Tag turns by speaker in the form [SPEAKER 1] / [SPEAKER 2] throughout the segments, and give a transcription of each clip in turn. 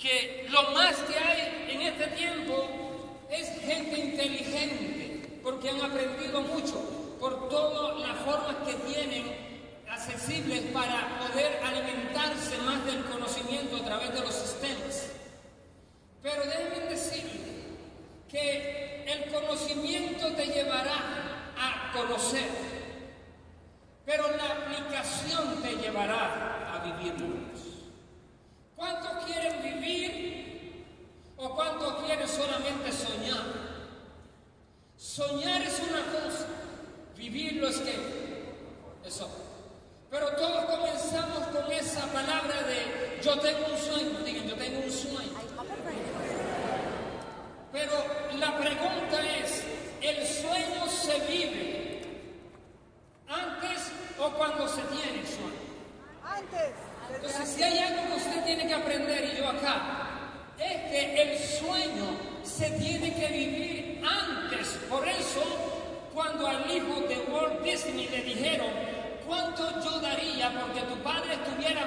[SPEAKER 1] que lo más que hay en este tiempo es gente inteligente, porque han aprendido mucho por todas las formas que tienen accesibles para poder alimentarse más del conocimiento a través de los sistemas. Pero déjenme decirle que el conocimiento te llevará a conocer, pero la aplicación te llevará a vivirlo. ¿Cuántos quieren vivir o cuántos quieren solamente soñar? Soñar es una cosa, vivirlo es que es otra. Pero todos comenzamos con esa palabra de yo tengo un sueño, digan yo tengo un sueño. Pero la pregunta es, ¿el sueño se vive antes o cuando se tiene sueño?
[SPEAKER 2] Antes.
[SPEAKER 1] Entonces, si hay algo que usted tiene que aprender, y yo acá, es que el sueño se tiene que vivir antes. Por eso, cuando al hijo de Walt Disney le dijeron, ¿cuánto yo daría porque tu padre estuviera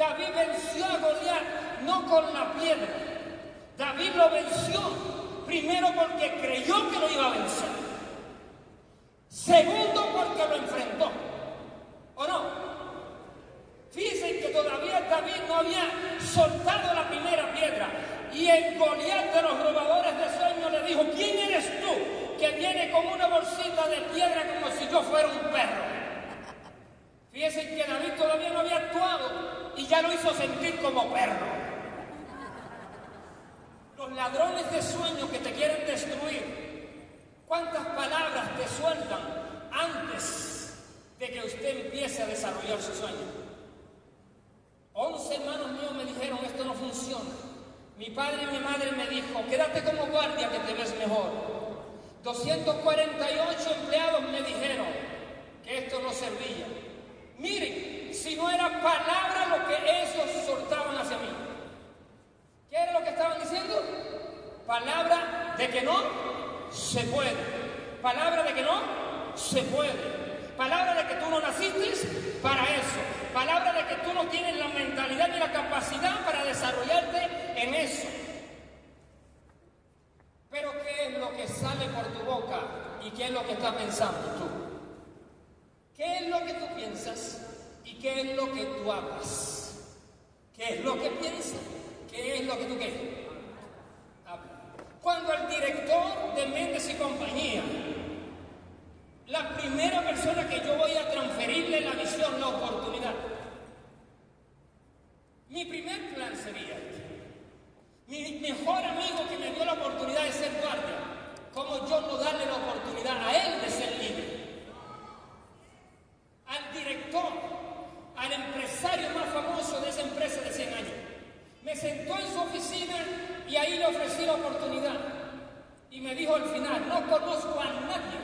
[SPEAKER 1] David venció a Goliat no con la piedra. David lo venció primero porque creyó que lo iba a vencer. Segundo porque lo enfrentó. ¿O no? Fíjense que todavía David no había soltado la primera piedra. Y el Goliat de los robadores de sueños le dijo, ¿quién eres tú que viene con una bolsita de piedra como si yo fuera un perro? Fíjense que David todavía no había actuado y ya lo hizo sentir como perro. Los ladrones de sueños que te quieren destruir, ¿cuántas palabras te sueltan antes de que usted empiece a desarrollar su sueño? Once hermanos míos me dijeron, esto no funciona. Mi padre y mi madre me dijo, quédate como guardia que te ves mejor. 248 empleados me dijeron que esto no servía. Miren, si no era palabra lo que ellos soltaban hacia mí. ¿Qué era lo que estaban diciendo? Palabra de que no se puede. Palabra de que no se puede. Palabra de que tú no naciste para eso. Palabra de que tú no tienes la mentalidad ni la capacidad para desarrollarte en eso. Pero ¿qué es lo que sale por tu boca y qué es lo que estás pensando tú? ¿Qué es lo que tú piensas y qué es lo que tú hablas? ¿Qué es lo que piensas? ¿Qué es lo que tú qué? Habla. Cuando el director de Méndez y compañía, la primera persona que yo voy a transferirle la visión, la oportunidad, mi primer plan sería. Mi mejor amigo que me dio la oportunidad de ser guardia, como yo no darle la oportunidad a él de ser libre? Al director, al empresario más famoso de esa empresa de 100 años. Me sentó en su oficina y ahí le ofrecí la oportunidad. Y me dijo al final, no conozco a nadie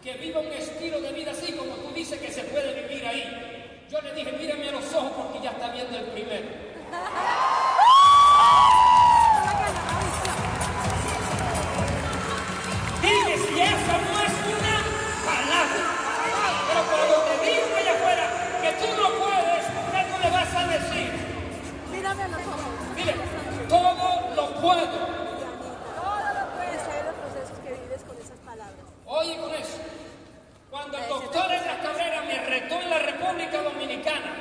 [SPEAKER 1] que viva un estilo de vida así como tú dices que se puede vivir ahí. Yo le dije, mírame a los ojos porque ya está viendo el primero. Dime si es una Mire, todo lo puedo.
[SPEAKER 2] Todo lo puedes saber los procesos que vives con esas palabras.
[SPEAKER 1] Oye con eso. Cuando el doctor en la carrera me retó en la República Dominicana,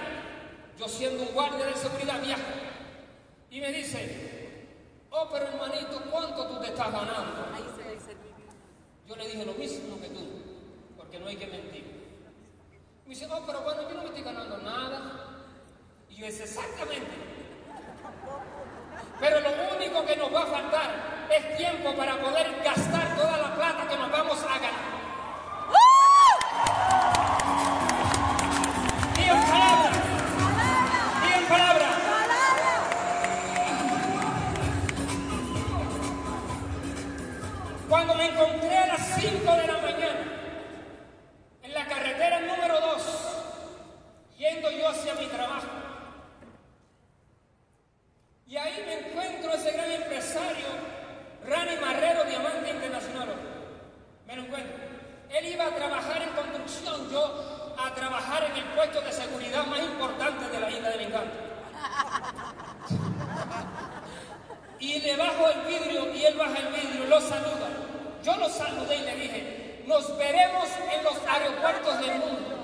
[SPEAKER 1] yo siendo un guardia de seguridad viajo, y me dice, oh, pero hermanito, ¿cuánto tú te estás ganando? Yo le dije lo mismo que tú, porque no hay que mentir. Me dice, oh, pero bueno, yo no me estoy ganando nada. Y yo dije, exactamente. Pero lo único que nos va a faltar es tiempo para poder gastar toda la plata que nos vamos a ganar. Cuando me encontré a las 5 de la mañana en la carretera número 2, yendo yo hacia mi trabajo, y ahí me encuentro a ese gran empresario, Rani Marrero, Diamante Internacional. Me lo encuentro. Él iba a trabajar en construcción, yo a trabajar en el puesto de seguridad más importante de la isla del encanto. Y le bajo el vidrio y él baja el vidrio, lo saluda. Yo lo saludé y le dije, nos veremos en los aeropuertos del mundo.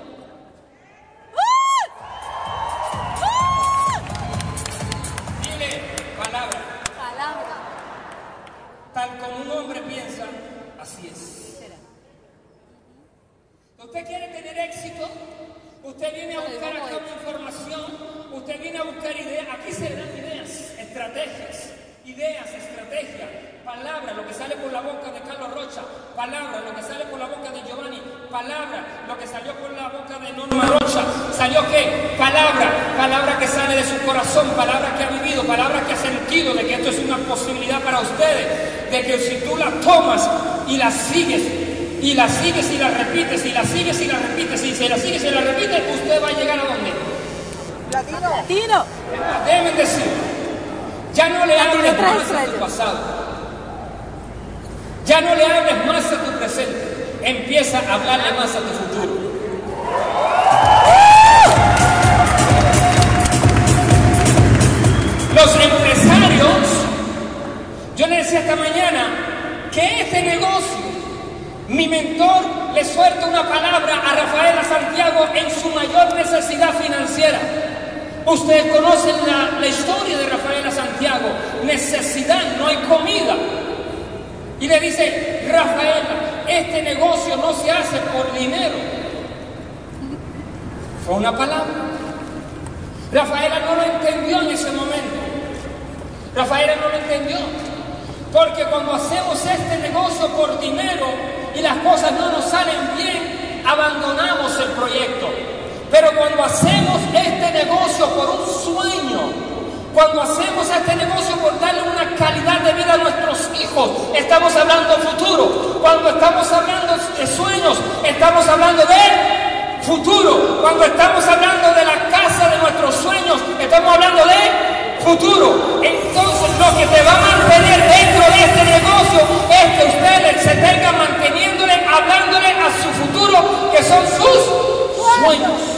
[SPEAKER 1] Dile palabra,
[SPEAKER 2] Palabra.
[SPEAKER 1] tal como un hombre piensa, así es. ¿Usted quiere tener éxito? Usted viene a buscar acá una información, usted viene a buscar ideas. Aquí se dan ideas, estrategias, ideas, estrategias, palabras, lo que sale por la boca de Carlos Rocha, palabras, lo que sale por la boca de Giovanni, palabras, lo que salió por la boca de Norma Rocha. ¿Salió qué? Palabra, palabra que sale de su corazón, palabra que ha vivido, palabra que ha sentido de que esto es una posibilidad para ustedes, de que si tú la tomas y la sigues, y la sigues y la repites, y la sigues y la repites, y se la sigues y la repites, usted va a llegar a dónde?
[SPEAKER 2] Latino.
[SPEAKER 1] Déjenme decir, ya no le hables más a tu pasado, ya no le hables más a tu presente, empieza a hablarle más a tu futuro. Los empresarios, yo le decía esta mañana que este negocio, mi mentor le suelta una palabra a Rafaela Santiago en su mayor necesidad financiera. Ustedes conocen la historia de Rafaela Santiago, necesidad, no hay comida. Y le dice, Rafaela, este negocio no se hace por dinero. Fue una palabra. Rafaela no lo entendió en ese momento. Rafaela no lo entendió. Porque cuando hacemos este negocio por dinero y las cosas no nos salen bien, abandonamos el proyecto. Pero cuando hacemos este negocio por un sueño, cuando hacemos este negocio por darle una calidad de vida a nuestros hijos, estamos hablando de futuro. Cuando estamos hablando de sueños, estamos hablando de futuro. Cuando estamos hablando de la casa de nuestros sueños, estamos hablando de futuro. Entonces lo que te va a mantener dentro de este negocio es que ustedes se tengan manteniéndole, hablándole a su futuro, que son sus sueños.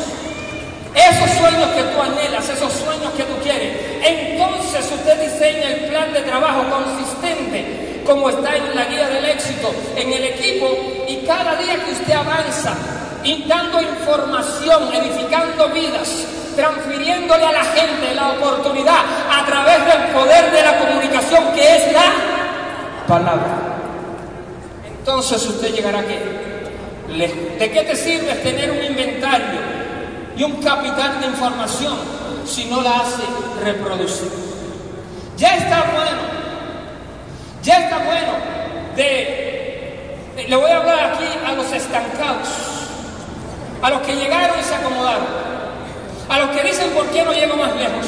[SPEAKER 1] Esos sueños que tú anhelas, esos sueños que tú quieres. Entonces usted diseña el plan de trabajo consistente, como está en la guía del éxito, en el equipo, y cada día que usted avanza, dando información, edificando vidas, transfiriéndole a la gente la oportunidad a través del poder de la comunicación que es la palabra. Entonces usted llegará a qué? ¿De qué te sirve tener un inventario y un capital de información si no la hace reproducir? Ya está bueno, ya está bueno de, le voy a hablar aquí a los estancados, a los que llegaron y se acomodaron, a los que dicen por qué no llego más lejos,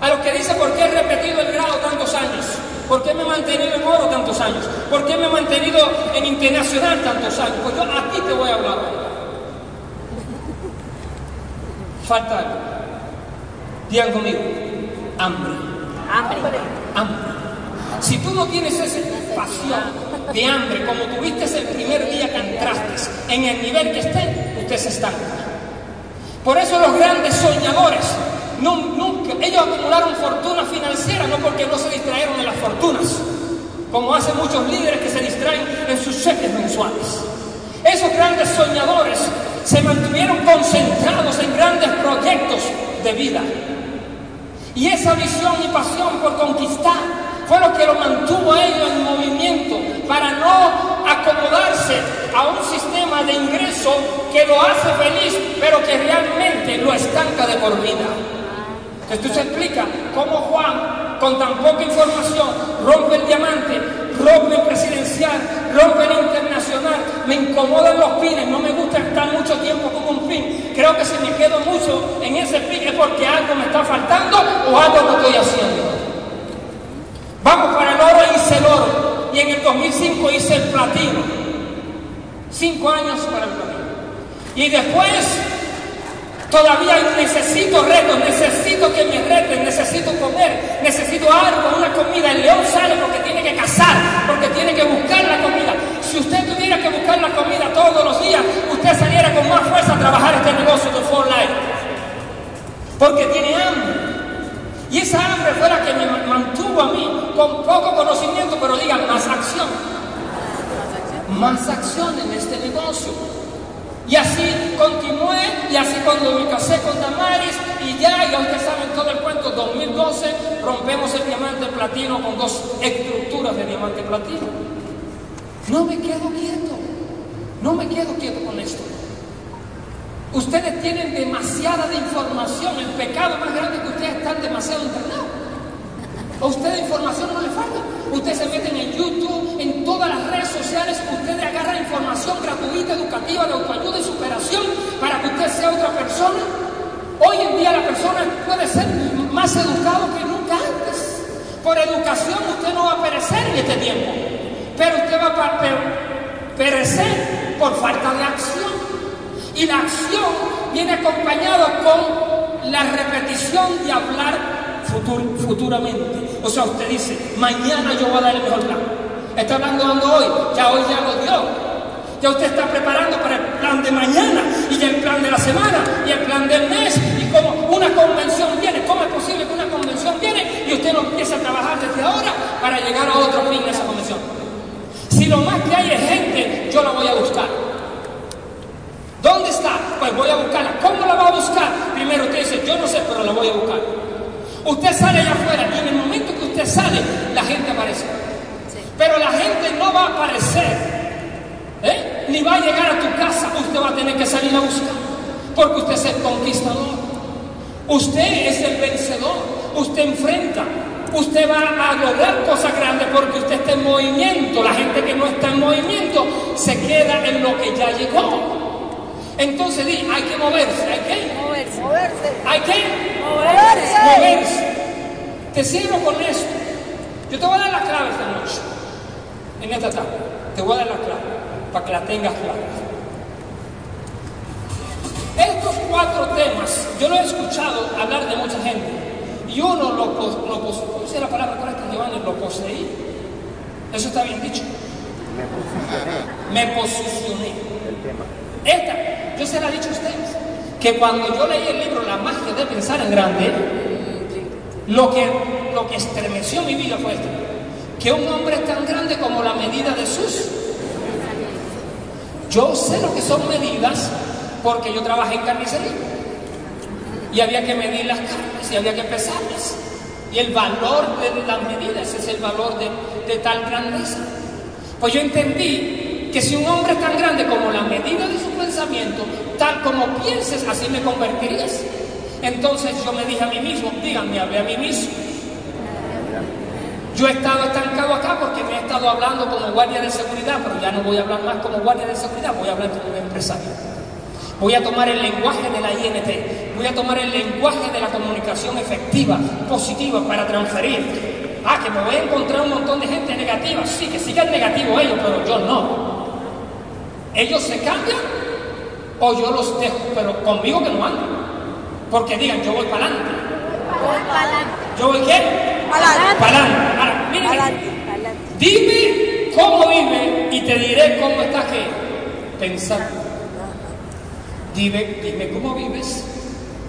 [SPEAKER 1] a los que dicen por qué he repetido el grado tantos años, por qué me he mantenido en oro tantos años, por qué me he mantenido en internacional tantos años. Pues yo a ti te voy a hablar. Falta algo. Digan conmigo, hambre,
[SPEAKER 2] Hambre.
[SPEAKER 1] hambre. Si tú no tienes esa pasión de hambre como tuviste el primer día que entraste, en el nivel que esté, usted se estanca. Por eso los grandes soñadores, nunca, ellos acumularon fortuna financiera, no porque no se distrajeron de las fortunas, como hacen muchos líderes que se distraen en sus cheques mensuales. Esos grandes soñadores se mantuvieron concentrados en grandes proyectos de vida. Y esa visión y pasión por conquistar fue lo que lo mantuvo a ellos en movimiento para no acomodarse a un sistema de ingreso que lo hace feliz, pero que realmente lo estanca de por vida. Esto se explica cómo Juan, con tan poca información, rompe el diamante, el presidencial, el internacional, me incomodan los pines, no me gusta estar mucho tiempo con un pin. Creo que si me quedo mucho en ese pin es porque algo me está faltando o algo no estoy haciendo. Vamos para el oro, hice el oro. Y en el 2005 hice el platino. Cinco años para el platino. Y después Todavía necesito retos, necesito que me reten, necesito comer, necesito algo, una comida. El león sale porque tiene que cazar, porque tiene que buscar la comida. Si usted tuviera que buscar la comida todos los días, usted saliera con más fuerza a trabajar este negocio de Porque tiene hambre. Y esa hambre fue la que me mantuvo a mí con poco conocimiento, pero digan, más acción. Más acción en este negocio. Y así continué, y así cuando me casé con Damaris, y ya, y ustedes saben todo el cuento, 2012 rompemos el diamante platino con dos estructuras de diamante platino. No me quedo quieto, no me quedo quieto con esto. Ustedes tienen demasiada de información, el pecado más grande que ustedes están demasiado entrenados. A ustedes información no les falta. Ustedes se meten en YouTube, en todas las redes sociales, ustedes agarran información gratuita, educativa, de autoayuda y superación para que usted sea otra persona. Hoy en día la persona puede ser más educado que nunca antes. Por educación usted no va a perecer en este tiempo, pero usted va a perecer por falta de acción. Y la acción viene acompañada con la repetición de hablar futuramente. O sea, usted dice, mañana yo voy a dar el mejor plan. Está hablando dando hoy, ya hoy ya lo dio. Ya usted está preparando para el plan de mañana y ya el plan de la semana y el plan del mes. Y como una convención viene, ¿cómo es posible que una convención viene y usted no empieza a trabajar desde ahora para llegar a otro fin de esa convención? Si lo más que hay es gente, yo la voy a buscar. ¿Dónde está? Pues voy a buscarla. ¿Cómo la va a buscar? Primero usted dice, yo no sé, pero la voy a buscar. Usted sale allá afuera y en el momento que usted sale, la gente aparece. Pero la gente no va a aparecer, ¿eh? ni va a llegar a tu casa. Usted va a tener que salir a buscar, porque usted es el conquistador. Usted es el vencedor. Usted enfrenta. Usted va a lograr cosas grandes porque usted está en movimiento. La gente que no está en movimiento se queda en lo que ya llegó. Entonces di, hay que moverse, hay que
[SPEAKER 2] moverse. moverse.
[SPEAKER 1] Hay que
[SPEAKER 2] moverse.
[SPEAKER 1] moverse. Te sirvo con esto. Yo te voy a dar la clave esta noche, en esta tarde. Te voy a dar la clave para que la tengas clara. Estos cuatro temas, yo lo he escuchado hablar de mucha gente. Y uno lo, lo ¿cómo se la palabra correcta, Giovanni? Lo poseí. Eso está bien dicho. Me posicioné. Me posicioné. El tema. Esta, yo se la he dicho a ustedes, que cuando yo leí el libro La magia de pensar en grande, lo que, lo que estremeció mi vida fue esto, que un hombre es tan grande como la medida de sus. Yo sé lo que son medidas porque yo trabajé en carnicería. Y había que medir las carnes y había que pesarlas. Y el valor de las medidas es el valor de, de tal grandeza. Pues yo entendí que si un hombre es tan grande como la medida de su pensamiento, tal como pienses, así me convertirías. Entonces yo me dije a mí mismo, díganme, hablé a mí mismo. Yo he estado estancado acá porque me he estado hablando como guardia de seguridad, pero ya no voy a hablar más como guardia de seguridad, voy a hablar como un empresario. Voy a tomar el lenguaje de la INT, voy a tomar el lenguaje de la comunicación efectiva, positiva, para transferir. Ah, que me voy a encontrar un montón de gente negativa, sí, que sigan negativo ellos, pero yo no. Ellos se cambian o yo los dejo, pero conmigo que no andan. Porque digan, yo voy para adelante. ¿Yo voy qué?
[SPEAKER 2] Para adelante.
[SPEAKER 1] Dime cómo vive y te diré cómo estás que pensando. Dime, dime cómo vives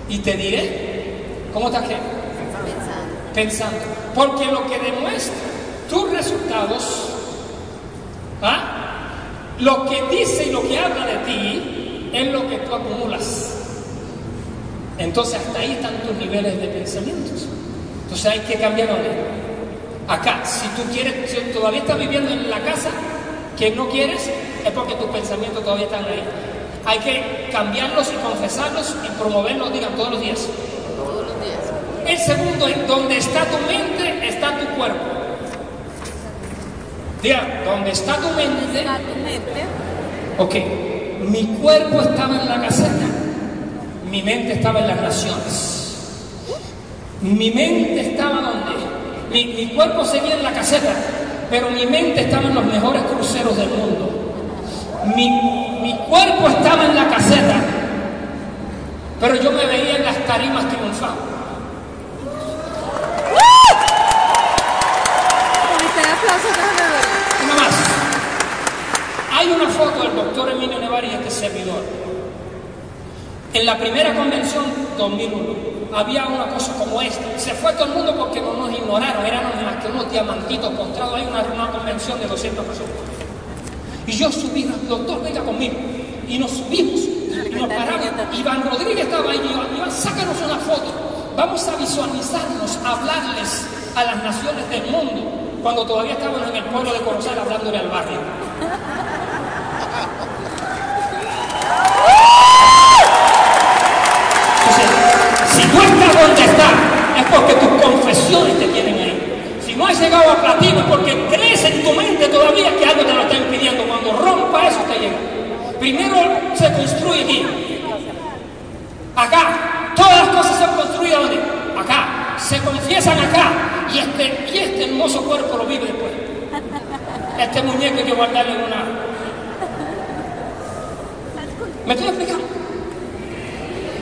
[SPEAKER 1] y te diré cómo estás que Pensando. Porque lo que demuestra tus resultados, ¿ah? Lo que dice y lo que habla de ti, es lo que tú acumulas. Entonces hasta ahí están tus niveles de pensamientos. Entonces hay que cambiar Acá, si tú quieres, si todavía estás viviendo en la casa que no quieres, es porque tus pensamientos todavía están ahí. Hay que cambiarlos y confesarlos y promoverlos, digan, todos los días.
[SPEAKER 3] Todos los días.
[SPEAKER 1] El segundo es, donde está tu mente, está tu cuerpo. Digan, donde está tu mente,
[SPEAKER 2] Está tu mente.
[SPEAKER 1] ok, mi cuerpo estaba en la caseta, mi mente estaba en las naciones. Mi mente estaba donde? Mi, mi cuerpo seguía en la caseta, pero mi mente estaba en los mejores cruceros del mundo. Mi, mi cuerpo estaba en la caseta, pero yo me veía en las tarimas triunfando.
[SPEAKER 2] Con
[SPEAKER 1] Hay una foto del doctor Emilio Nevari y este servidor. En la primera convención 2001 había una cosa como esta. Se fue todo el mundo porque no nos ignoraron, éramos más que unos diamantitos postrados. Hay una, una convención de 200 personas. Y yo subí, doctor, venga conmigo. Y nos subimos y nos paramos. Iván Rodríguez estaba ahí y yo, Iván, sácanos una foto. Vamos a visualizarnos, hablarles a las naciones del mundo cuando todavía estábamos en el pueblo de Corozal hablándole al barrio. Si tú estás donde estás, es porque tus confesiones te tienen ahí. Si no has llegado a platino, es porque crees en tu mente todavía que algo te lo está impidiendo. Cuando rompa eso, te llega. Primero se construye aquí. Acá. Todas las cosas se han construido ¿dónde? Acá. Se confiesan acá. Y este, y este hermoso cuerpo lo vive después. Este muñeco hay que guardarle en una. ¿Me estoy explicando?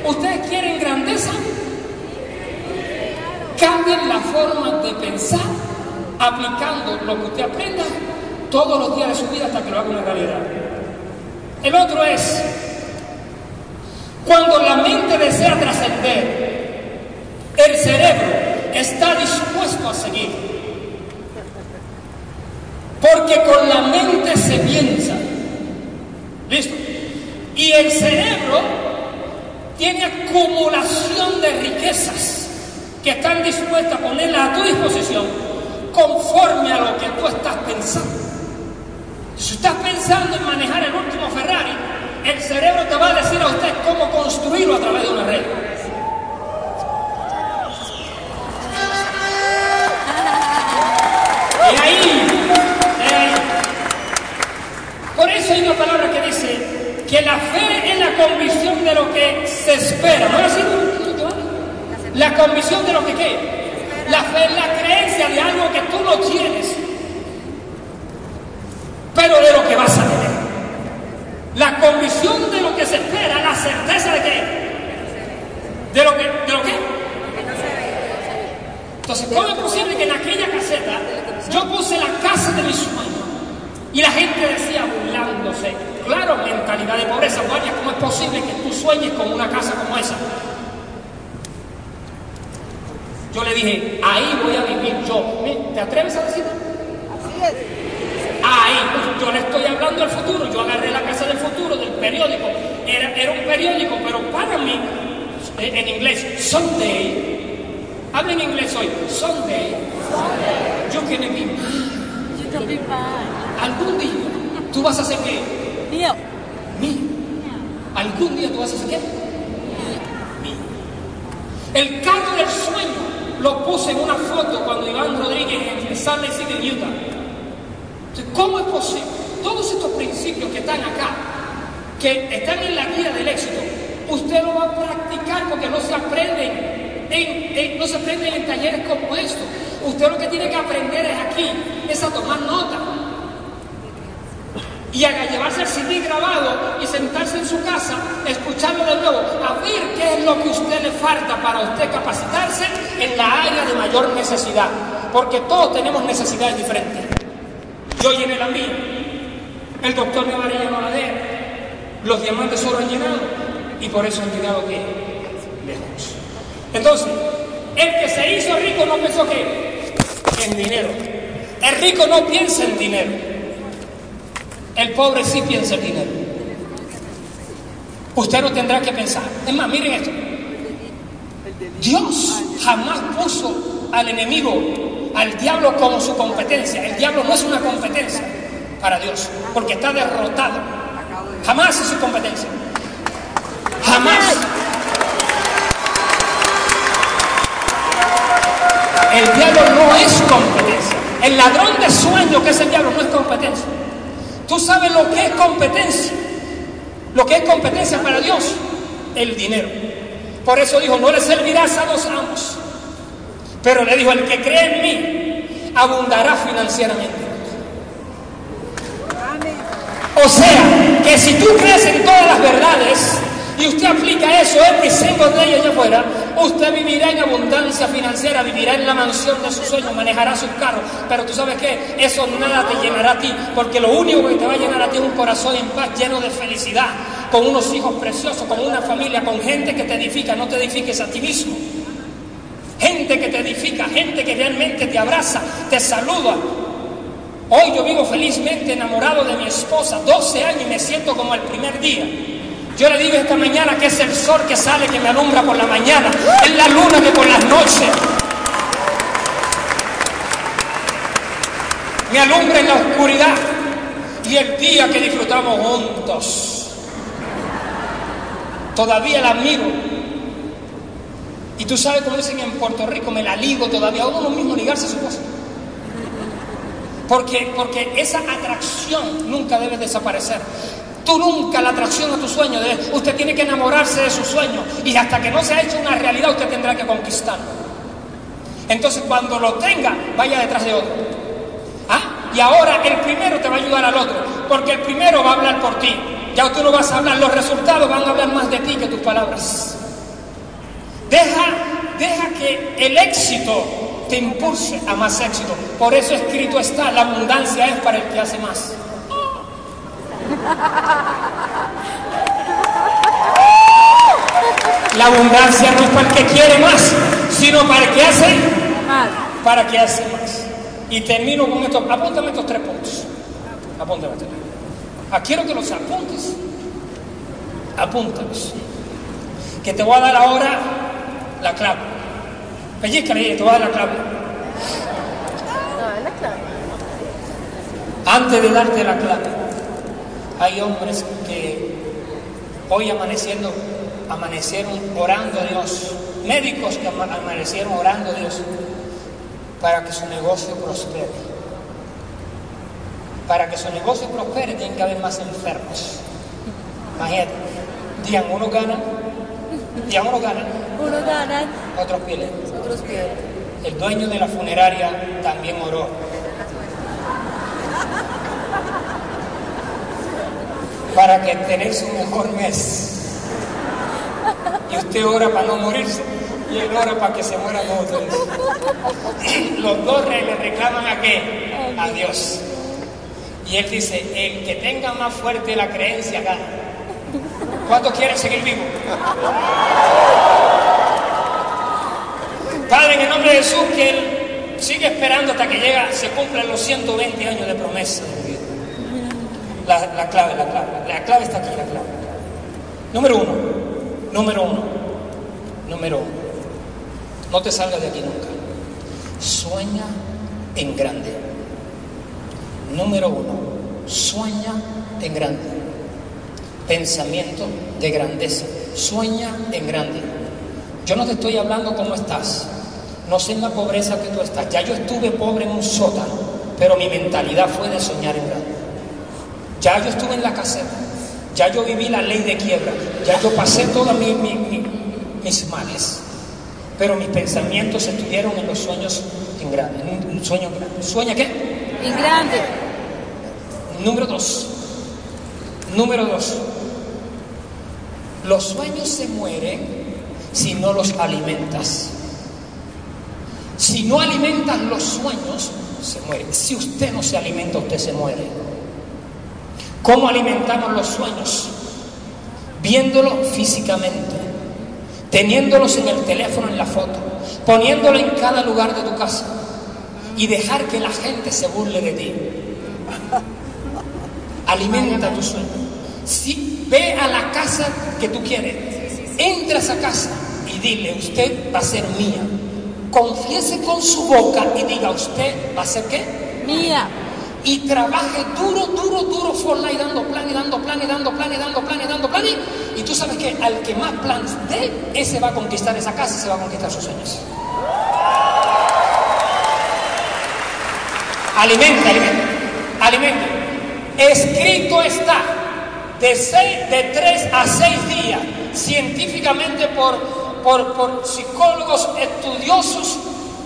[SPEAKER 1] ¿Ustedes quieren grandeza? Cambien la forma de pensar aplicando lo que usted aprenda todos los días de su vida hasta que lo haga una realidad. El otro es, cuando la mente desea trascender, el cerebro está dispuesto a seguir. Porque con la mente se piensa. ¿Listo? Y el cerebro tiene acumulación de riquezas que están dispuestas a ponerlas a tu disposición conforme a lo que tú estás pensando. Si estás pensando en manejar el último Ferrari, el cerebro te va a decir a usted cómo construirlo a través de una red. Que la fe es la convicción de lo que se espera. ¿No es así? La convicción de lo que qué. La fe es la creencia de algo que tú no tienes, pero de lo que vas a tener. La convicción de lo que se espera, la certeza de qué. De lo que, de lo que. Entonces, ¿cómo es posible que en aquella caseta yo puse la casa de mis sueños y la gente decía burlándose? Claro, mentalidad de pobreza, guardia, ¿cómo es posible que tú sueñes con una casa como esa? Yo le dije, ahí voy a vivir yo. ¿Te atreves a decirlo?
[SPEAKER 2] Así es.
[SPEAKER 1] Ahí, pues yo le estoy hablando del futuro. Yo agarré la casa del futuro del periódico. Era, era un periódico, pero para mí, eh, en inglés, Sunday. Habla en inglés hoy. Sunday. Yo que me vi.
[SPEAKER 2] You can be fine.
[SPEAKER 1] Algún día tú vas a hacer qué?
[SPEAKER 2] Mío.
[SPEAKER 1] Mío. Algún día tú vas a hacer qué? El carro del sueño lo puse en una foto cuando Iván Rodríguez en Lake City, Utah. Entonces, ¿Cómo es posible? Todos estos principios que están acá, que están en la guía del éxito, usted lo va a practicar porque no se aprenden en, no se aprenden en talleres como estos. Usted lo que tiene que aprender es aquí, es a tomar nota. Y a llevarse el CD grabado y sentarse en su casa, escucharlo de nuevo, a ver qué es lo que a usted le falta para usted capacitarse en la área de mayor necesidad. Porque todos tenemos necesidades diferentes. Yo llené la mía. El doctor Navarre llenó la de él. Los diamantes solo han llenado. Y por eso han llegado ¿qué? lejos. Entonces, El que se hizo rico no pensó que en dinero. El rico no piensa en dinero. El pobre sí piensa en dinero. Usted no tendrá que pensar. Es más, miren esto. Dios jamás puso al enemigo, al diablo como su competencia. El diablo no es una competencia para Dios, porque está derrotado. Jamás es su competencia. Jamás. El diablo no es competencia. El ladrón de sueño que es el diablo no es competencia. Tú sabes lo que es competencia. Lo que es competencia para Dios, el dinero. Por eso dijo, no le servirás a dos amos. Pero le dijo, el que cree en mí, abundará financieramente. O sea, que si tú crees en todas las verdades, y usted aplica eso every single day allá afuera, usted vivirá en abundancia financiera, vivirá en la mansión de sus sueños, manejará sus carros. Pero tú sabes qué, eso nada te llenará a ti, porque lo único que te va a llenar a ti es un corazón en paz, lleno de felicidad, con unos hijos preciosos, con una familia, con gente que te edifica, no te edifiques a ti mismo. Gente que te edifica, gente que realmente te abraza, te saluda, Hoy yo vivo felizmente enamorado de mi esposa, 12 años y me siento como el primer día. Yo le digo esta mañana que es el sol que sale, que me alumbra por la mañana, es la luna que por las noches me alumbra en la oscuridad y el día que disfrutamos juntos. Todavía la admiro. Y tú sabes cómo dicen en Puerto Rico, me la ligo todavía, uno mismo ligarse a su cosa. Porque, porque esa atracción nunca debe desaparecer. Tú nunca la atracción a tu sueño, debe, usted tiene que enamorarse de su sueño y hasta que no se ha hecho una realidad usted tendrá que conquistarlo. Entonces cuando lo tenga, vaya detrás de otro. ¿Ah? Y ahora el primero te va a ayudar al otro, porque el primero va a hablar por ti. Ya tú no vas a hablar, los resultados van a hablar más de ti que tus palabras. Deja, deja que el éxito te impulse a más éxito. Por eso escrito está, la abundancia es para el que hace más. La abundancia no es para el que quiere más, sino para el que hace más. Para que hace más. Y termino con esto. Apúntame estos tres puntos. Apúntame. Ah, quiero que los apuntes. Apúntalos. Que te voy a dar ahora la clave. Pellizcale, te voy a dar la clave.
[SPEAKER 2] No, es la clave.
[SPEAKER 1] Antes de darte la clave, hay hombres que hoy amaneciendo, amanecieron orando a Dios, médicos que ama- amanecieron orando a Dios para que su negocio prospere. Para que su negocio prospere tienen que haber más enfermos. Imagínate, digan uno gana, digan uno gana, otros pierden.
[SPEAKER 2] otros pierden.
[SPEAKER 1] El dueño de la funeraria también oró. Para que tener su mejor mes. Y usted ora para no morirse y él ora para que se mueran otros. Los dos le reclaman a qué? A Dios. Y él dice, el que tenga más fuerte la creencia gana. ¿Cuántos quieren seguir vivos? Padre, en el nombre de Jesús, que Él sigue esperando hasta que llega, se cumplan los 120 años de promesa. La, la clave, la clave. La clave está aquí, la clave. Número uno, número uno, número uno. No te salgas de aquí nunca. Sueña en grande. Número uno, sueña en grande. Pensamiento de grandeza. Sueña en grande. Yo no te estoy hablando cómo estás. No sé en la pobreza que tú estás. Ya yo estuve pobre en un sótano, pero mi mentalidad fue de soñar en grande. Ya yo estuve en la caseta. Ya yo viví la ley de quiebra. Ya yo pasé todos mi, mi- mi- mis males. Pero mis pensamientos estuvieron en los sueños en grande. En un sueño grande. ¿Sueña qué?
[SPEAKER 2] En grande.
[SPEAKER 1] Número dos. Número dos. Los sueños se mueren si no los alimentas. Si no alimentas los sueños, se mueren. Si usted no se alimenta, usted se muere. ¿Cómo alimentamos los sueños? Viéndolo físicamente. teniéndolos en el teléfono, en la foto, poniéndolo en cada lugar de tu casa y dejar que la gente se burle de ti. Alimenta tu sueño. Si, ve a la casa que tú quieres, entra a esa casa y dile, usted va a ser mía. Confiese con su boca y diga, usted va a ser qué?
[SPEAKER 2] Mía.
[SPEAKER 1] Y trabaje duro, duro, duro for life, dando plan y dando plan y dando plan y dando plan y dando plan. Y, tú sabes que al que más planes dé, ese va a conquistar esa casa y se va a conquistar sus sueños. Alimente, alimente, alimente. Escrito está de, seis, de tres a seis días, científicamente por, por, por psicólogos estudiosos,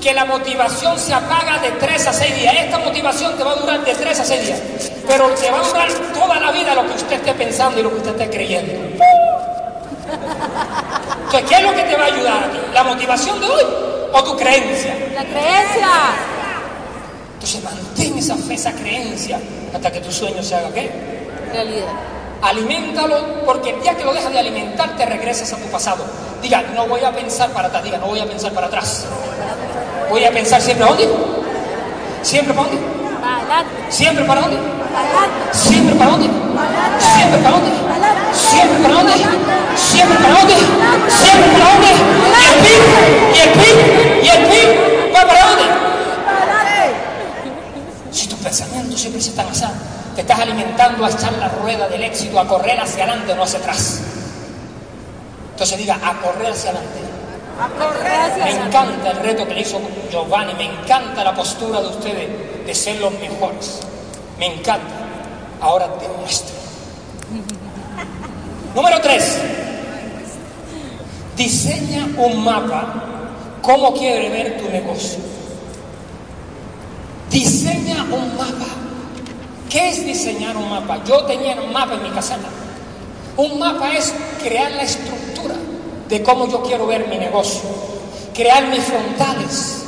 [SPEAKER 1] que la motivación se apaga de 3 a 6 días. Esta motivación te va a durar de 3 a 6 días, pero te va a durar toda la vida lo que usted esté pensando y lo que usted esté creyendo. Entonces, ¿qué es lo que te va a ayudar a ti? ¿La motivación de hoy o tu creencia?
[SPEAKER 2] La creencia.
[SPEAKER 1] Entonces, mantén esa fe, esa creencia, hasta que tu sueño se haga qué?
[SPEAKER 2] Realidad.
[SPEAKER 1] Aliméntalo, porque el día que lo dejas de alimentar, te regresas a tu pasado. Diga, no voy a pensar para atrás, diga, no voy a pensar para atrás. Voy a pensar siempre a dónde? Siempre para dónde? Siempre para dónde? Siempre para dónde? Siempre para dónde? Siempre para dónde? Siempre para dónde? Siempre para dónde? Y el pin, y el pin, y el pin, va para dónde? Si tus pensamientos siempre se están así, te estás alimentando a echar la rueda del éxito, a correr hacia adelante, no hacia atrás. Entonces diga, a correr hacia adelante. Me encanta el reto que le hizo Giovanni, me encanta la postura de ustedes de ser los mejores. Me encanta. Ahora demuestra. Número tres. Diseña un mapa. ¿Cómo quiere ver tu negocio? Diseña un mapa. ¿Qué es diseñar un mapa? Yo tenía un mapa en mi caseta. Un mapa es crear la estructura de cómo yo quiero ver mi negocio, crear mis frontales.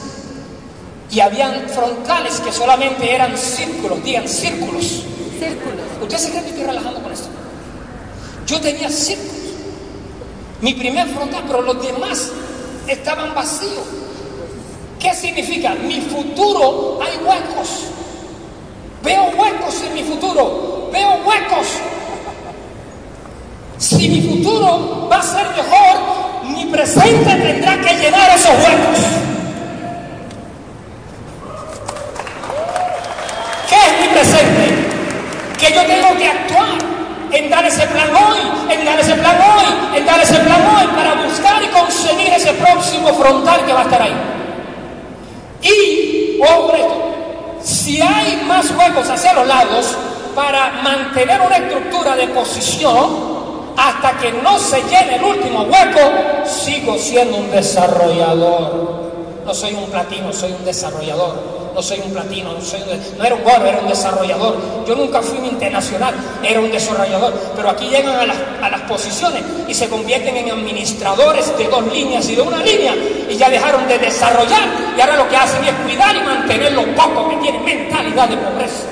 [SPEAKER 1] Y habían frontales que solamente eran círculos, digan círculos.
[SPEAKER 2] Círculos.
[SPEAKER 1] ¿Usted se cree que estoy relajando con esto? Yo tenía círculos. Mi primer frontal, pero los demás estaban vacíos. ¿Qué significa? Mi futuro hay huecos. Veo huecos en mi futuro. Veo huecos. Si mi futuro va a ser mejor, mi presente tendrá que llenar esos huecos. ¿Qué es mi presente? Que yo tengo que actuar en dar ese plan hoy, en dar ese plan hoy, en dar ese plan hoy para buscar y conseguir ese próximo frontal que va a estar ahí. Y, esto, si hay más huecos hacia los lados, para mantener una estructura de posición, hasta que no se llene el último hueco, sigo siendo un desarrollador. No soy un platino, soy un desarrollador. No soy un platino, no, soy un- no era un gordo, era un desarrollador. Yo nunca fui un internacional, era un desarrollador. Pero aquí llegan a las, posiciones y se convierten en administradores de dos líneas y de una línea y ya dejaron de desarrollar y ahora lo que hacen es cuidar y mantener lo poco que tienen mentalidad de pobreza.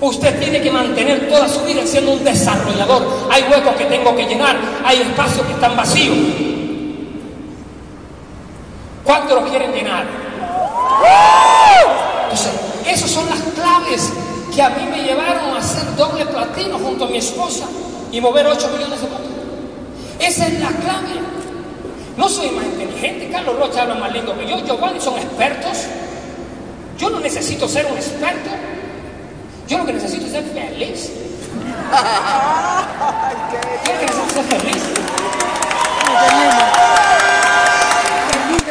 [SPEAKER 1] Usted tiene que mantener toda su vida siendo un desarrollador. Hay huecos que tengo que llenar, hay espacios que están vacíos. ¿Cuántos los quieren llenar? Entonces, esas son las claves que a mí me llevaron a hacer doble platino junto a mi esposa y mover 8 millones de votos. Esa es la clave. No soy más inteligente, Carlos Rocha habla más lindo que yo, Giovanni son expertos. Yo no necesito ser un experto. Yo lo que necesito es ser feliz. Yo lo que necesito es ser feliz.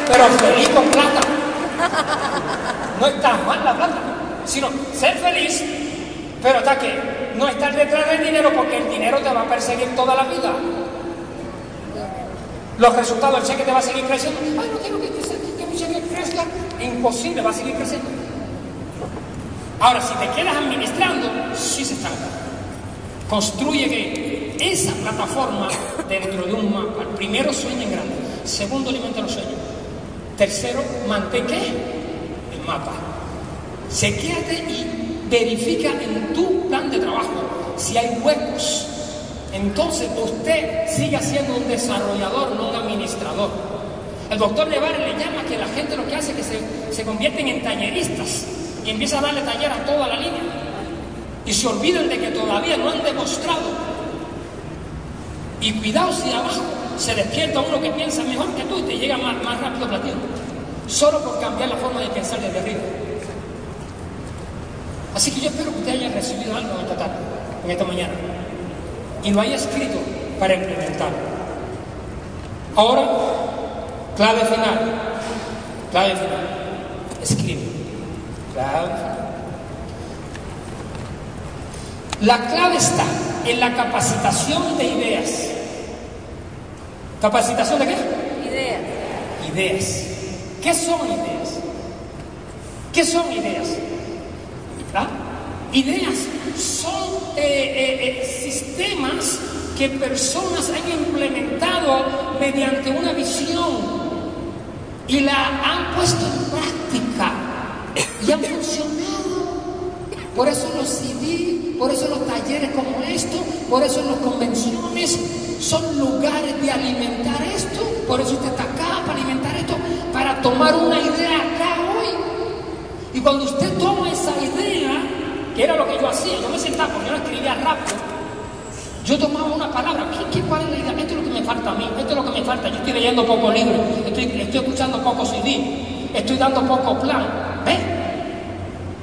[SPEAKER 1] Pero feliz con plata. No está mal la plata, sino ser feliz, pero está que no estar detrás del dinero porque el dinero te va a perseguir toda la vida. Los resultados, el cheque te va a seguir creciendo. Ay, no quiero que, que- que mi cheque crezca. Imposible, va a seguir creciendo. Ahora, si te quedas administrando, sí se estanca. Construye que esa plataforma dentro de un mapa. Primero, sueña en grande. Segundo, alimenta los sueños. Tercero, mantén qué? El mapa. Sequéate y verifica en tu plan de trabajo si hay huecos. Entonces usted siga siendo un desarrollador, no un administrador. administrador. El doctor Nevares le llama que la gente lo que hace es que se, se convierten en talleristas y empieza a darle taller a toda la línea. Y se olvidan de que todavía no han demostrado. Y cuidado si abajo se despierta uno que piensa mejor que tú y te llega más, más rápido platino. Solo por cambiar la forma de pensar desde arriba. Así que yo espero que usted haya recibido algo en esta tarde, en esta mañana, y lo haya escrito para implementarlo. Ahora, clave final. Clave final. Escribe. La clave está en la capacitación de ideas. ¿Capacitación de qué?
[SPEAKER 2] Ideas.
[SPEAKER 1] Ideas. ¿Qué son ideas? ¿Qué son ideas? ¿Ah? Ideas son eh, eh, eh, sistemas que personas han implementado mediante una visión y la han puesto en práctica y han funcionado. Por eso los CD, por eso los talleres como esto, por eso las convenciones son lugares de alimentar esto. Por eso usted está acá para alimentar esto, para tomar una idea acá hoy. Y cuando usted toma esa idea, que era lo que yo hacía, yo me sentaba porque yo no escribía rápido, yo tomaba una palabra, ¿qué, cuál es la idea? Esto es lo que me falta a mí, esto es lo que me falta. Yo estoy leyendo poco libro, estoy escuchando poco CD, estoy dando poco plan, ¿ves?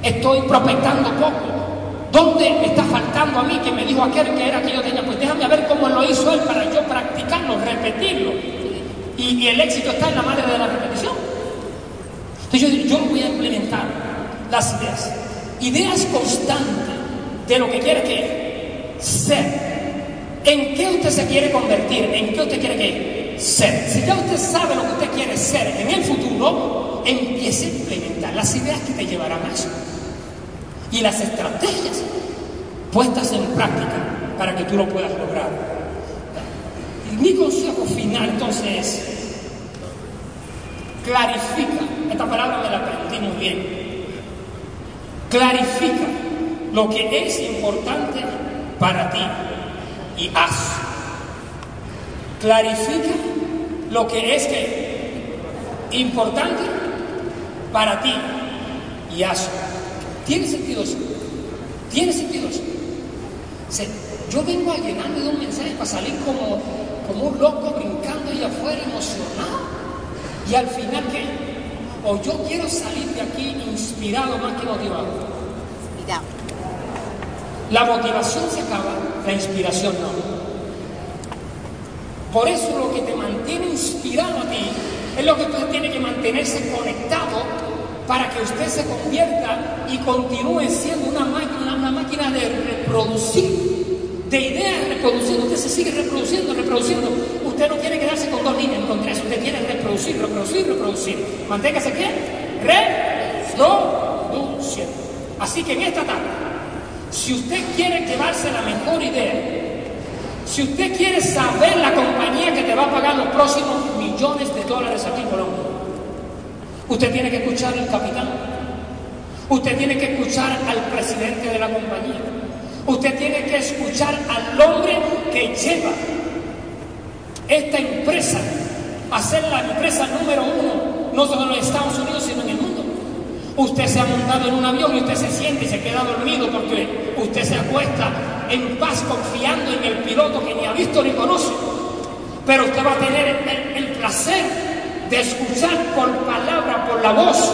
[SPEAKER 1] Estoy prospectando poco. ¿Dónde está faltando a mí que me dijo aquel que era que yo tenía? Pues déjame ver cómo lo hizo él para yo practicarlo, repetirlo. Y, y el éxito está en la madre de la repetición. Entonces yo, yo voy a implementar las ideas. Ideas constantes de lo que quiere que ser. ¿En qué usted se quiere convertir? ¿En qué usted quiere que ser? Si ya usted sabe lo que usted quiere ser en el futuro, empiece a implementar las ideas que te llevarán a eso. Y las estrategias puestas en práctica para que tú lo puedas lograr. Y mi consejo final entonces es, clarifica, esta palabra me la aprendí muy bien, clarifica lo que es importante para ti y haz. Clarifica lo que es importante para ti y haz. ¿Tiene sentido eso? ¿Tiene sentido eso? yo vengo a llenarme de un mensaje para salir como, como un loco brincando allá afuera emocionado. Y al final, ¿qué? O yo quiero salir de aquí inspirado más que motivado.
[SPEAKER 2] Inspirado.
[SPEAKER 1] La motivación se acaba, la inspiración no. Por eso lo que te mantiene inspirado a ti es lo que usted tiene que mantenerse conectado para que usted se convierta y continúe siendo una máquina, una máquina de reproducir, de ideas reproduciendo. Usted se sigue reproduciendo, reproduciendo. Usted no quiere quedarse con dos líneas, con tres. Usted quiere reproducir, reproducir, reproducir. Manténgase qué? Reproduciendo. Así que en esta tarde, si usted quiere llevarse la mejor idea, si usted quiere saber la compañía que te va a pagar los próximos millones de dólares aquí en Colombia, usted tiene que escuchar al capitán, usted tiene que escuchar al presidente de la compañía, usted tiene que escuchar al hombre que lleva esta empresa a ser la empresa número uno, no solo en Estados Unidos, sino en el mundo. Usted se ha montado en un avión y usted se siente y se queda dormido porque usted se acuesta en paz confiando en el piloto que ni ha visto ni conoce. Pero usted va a tener el placer de escuchar por palabra, por la voz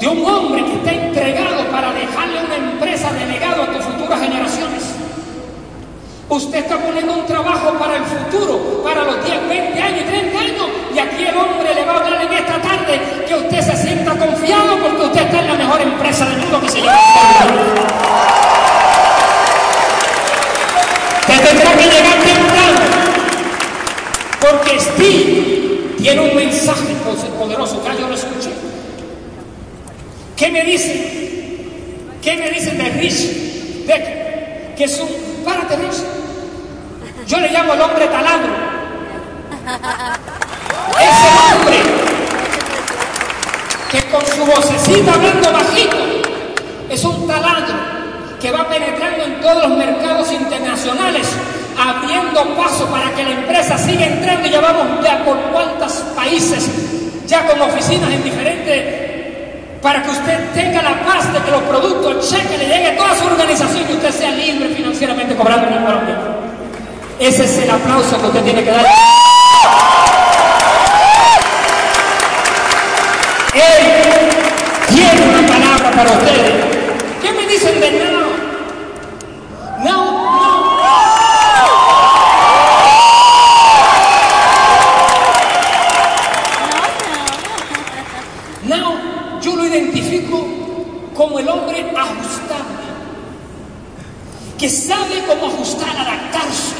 [SPEAKER 1] de un hombre que está entregado para dejarle una empresa de legado a tus futuras generaciones. Usted está poniendo un trabajo para el futuro, para los 10, 20 años y 30 años, y aquí el hombre le va a hablar en esta tarde que usted se sienta confiado porque usted está en la mejor empresa del mundo que se llama tendrá que llegar temprano, porque Steve tiene un mensaje poderoso, ya yo lo escuché. ¿Qué me dice? ¿Qué me dicen de Rich Becker? Que es un, párate Rich, yo le llamo el hombre taladro. Ese hombre que con su vocecita hablando bajito es un taladro que va penetrando en todos los mercados internacionales abriendo paso para que la empresa siga entrando. Ya vamos ya por cuántos países, ya con oficinas en diferentes para que usted tenga la paz de que los productos, cheque, le llegue a toda su organización y usted sea libre financieramente cobrando en Colombia. Ese es el aplauso que usted tiene que dar. Él tiene una palabra para ustedes. ¿Qué me dicen de no? No, no. No, yo lo identifico como el hombre ajustable, que sabe cómo ajustar, adaptarse,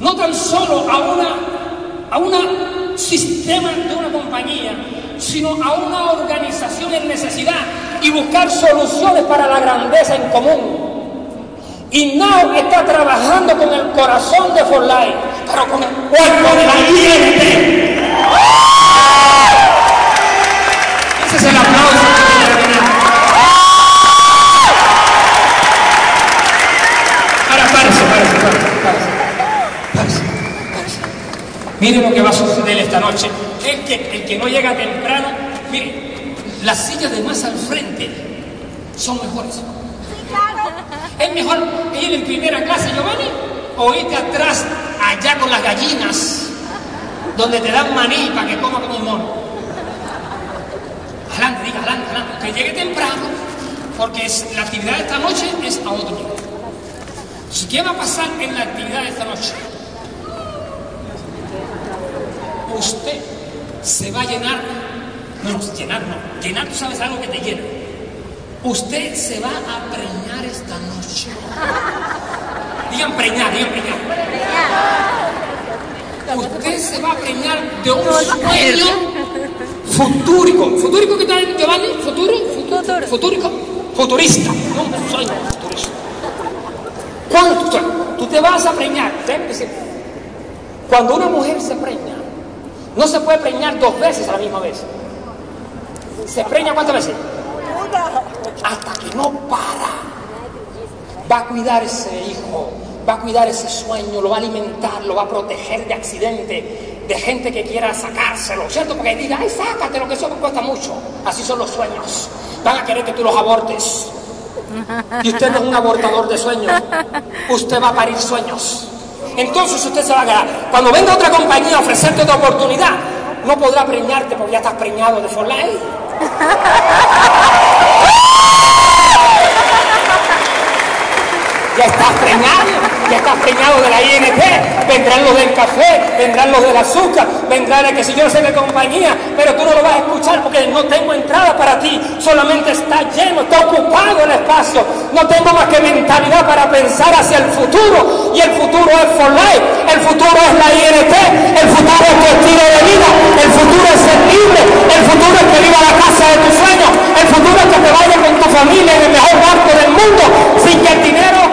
[SPEAKER 1] no tan solo a una a un sistema de una compañía, sino a una organización en necesidad y buscar soluciones para la grandeza en común. Y Now está trabajando con el corazón de For Life, pero con el cuerpo de la gente. Ese es el aplauso que tiene la vida. Ahora párese, párese, párese, párese, párese, párese. Mire lo que va a suceder esta noche. El que, el que no llega temprano, mire, las sillas de más al frente son mejores. Es mejor ir en primera clase, Giovanni, o irte atrás, allá con las gallinas, donde te dan maní para que coma como un mono. Adelante, diga, adelante, adelante. Que llegue temprano, porque la actividad de esta noche es a otro nivel. ¿Qué va a pasar en la actividad de esta noche? Usted se va a llenar, no, no, llenar no, llenar tú sabes algo que te llena. Usted se va a preñar esta noche. Digan preñar, digan preñar. Usted se va a preñar de un sueño futúrico. ¿Futúrico qué tal, Giovanni? ¿Futuro?
[SPEAKER 2] Futuro.
[SPEAKER 1] ¿Futúrico? Futurista. Un sueño futurista. ¿Cuánto? tú- Tú te vas a preñar. Cuando una mujer se preña, no se puede preñar dos veces a la misma vez. ¿Se preña cuántas veces? hasta que no para. Va a cuidar ese hijo, va a cuidar ese sueño, lo va a alimentar, lo va a proteger de accidentes, de gente que quiera sacárselo, ¿cierto? Porque diga, ay, sácatelo, que eso me cuesta mucho. Así son los sueños. Van a querer que tú los abortes. Y usted no es un abortador de sueños. Usted va a parir sueños. Entonces usted se va a quedar. Cuando venga otra compañía a ofrecerte otra oportunidad, no podrá preñarte porque ya estás preñado de For Life. Ya estás preñado, ya estás preñado de la INT, vendrán los del café, vendrán los del azúcar, vendrán el que si yo no sé qué compañía, pero tú no lo vas a escuchar porque no tengo entrada para ti, solamente está lleno, está ocupado el espacio, no tengo más que mentalidad para pensar hacia el futuro, y el futuro es for life, el futuro es la INT, el futuro es tu estilo de vida, el futuro es ser libre, el futuro es que viva la casa de tus sueños, el futuro es que te vayas con tu familia en el mejor barco del mundo, sin que el dinero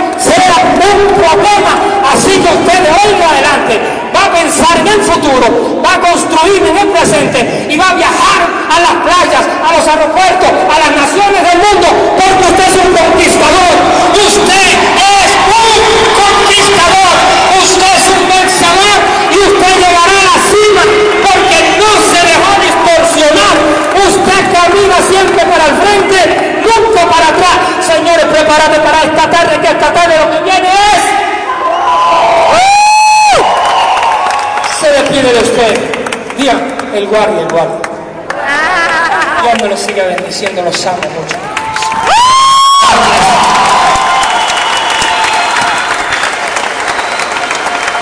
[SPEAKER 1] un problema. Así que usted de hoy en adelante va a pensar en el futuro, va a construir en el presente y va a viajar a las playas, a los aeropuertos, a las naciones del mundo, porque usted es un conquistador. Usted es un conquistador. Usted es un vencedor y usted llegará a la cima porque no se dejó distorsionar. Usted camina siempre para el frente, nunca para atrás. Señores, prepárate para esta tarde, que esta tarde libre de usted. Diga, el guardia, el guardia. Ah. Dios me lo siga bendiciendo, los amo mucho. Gracias.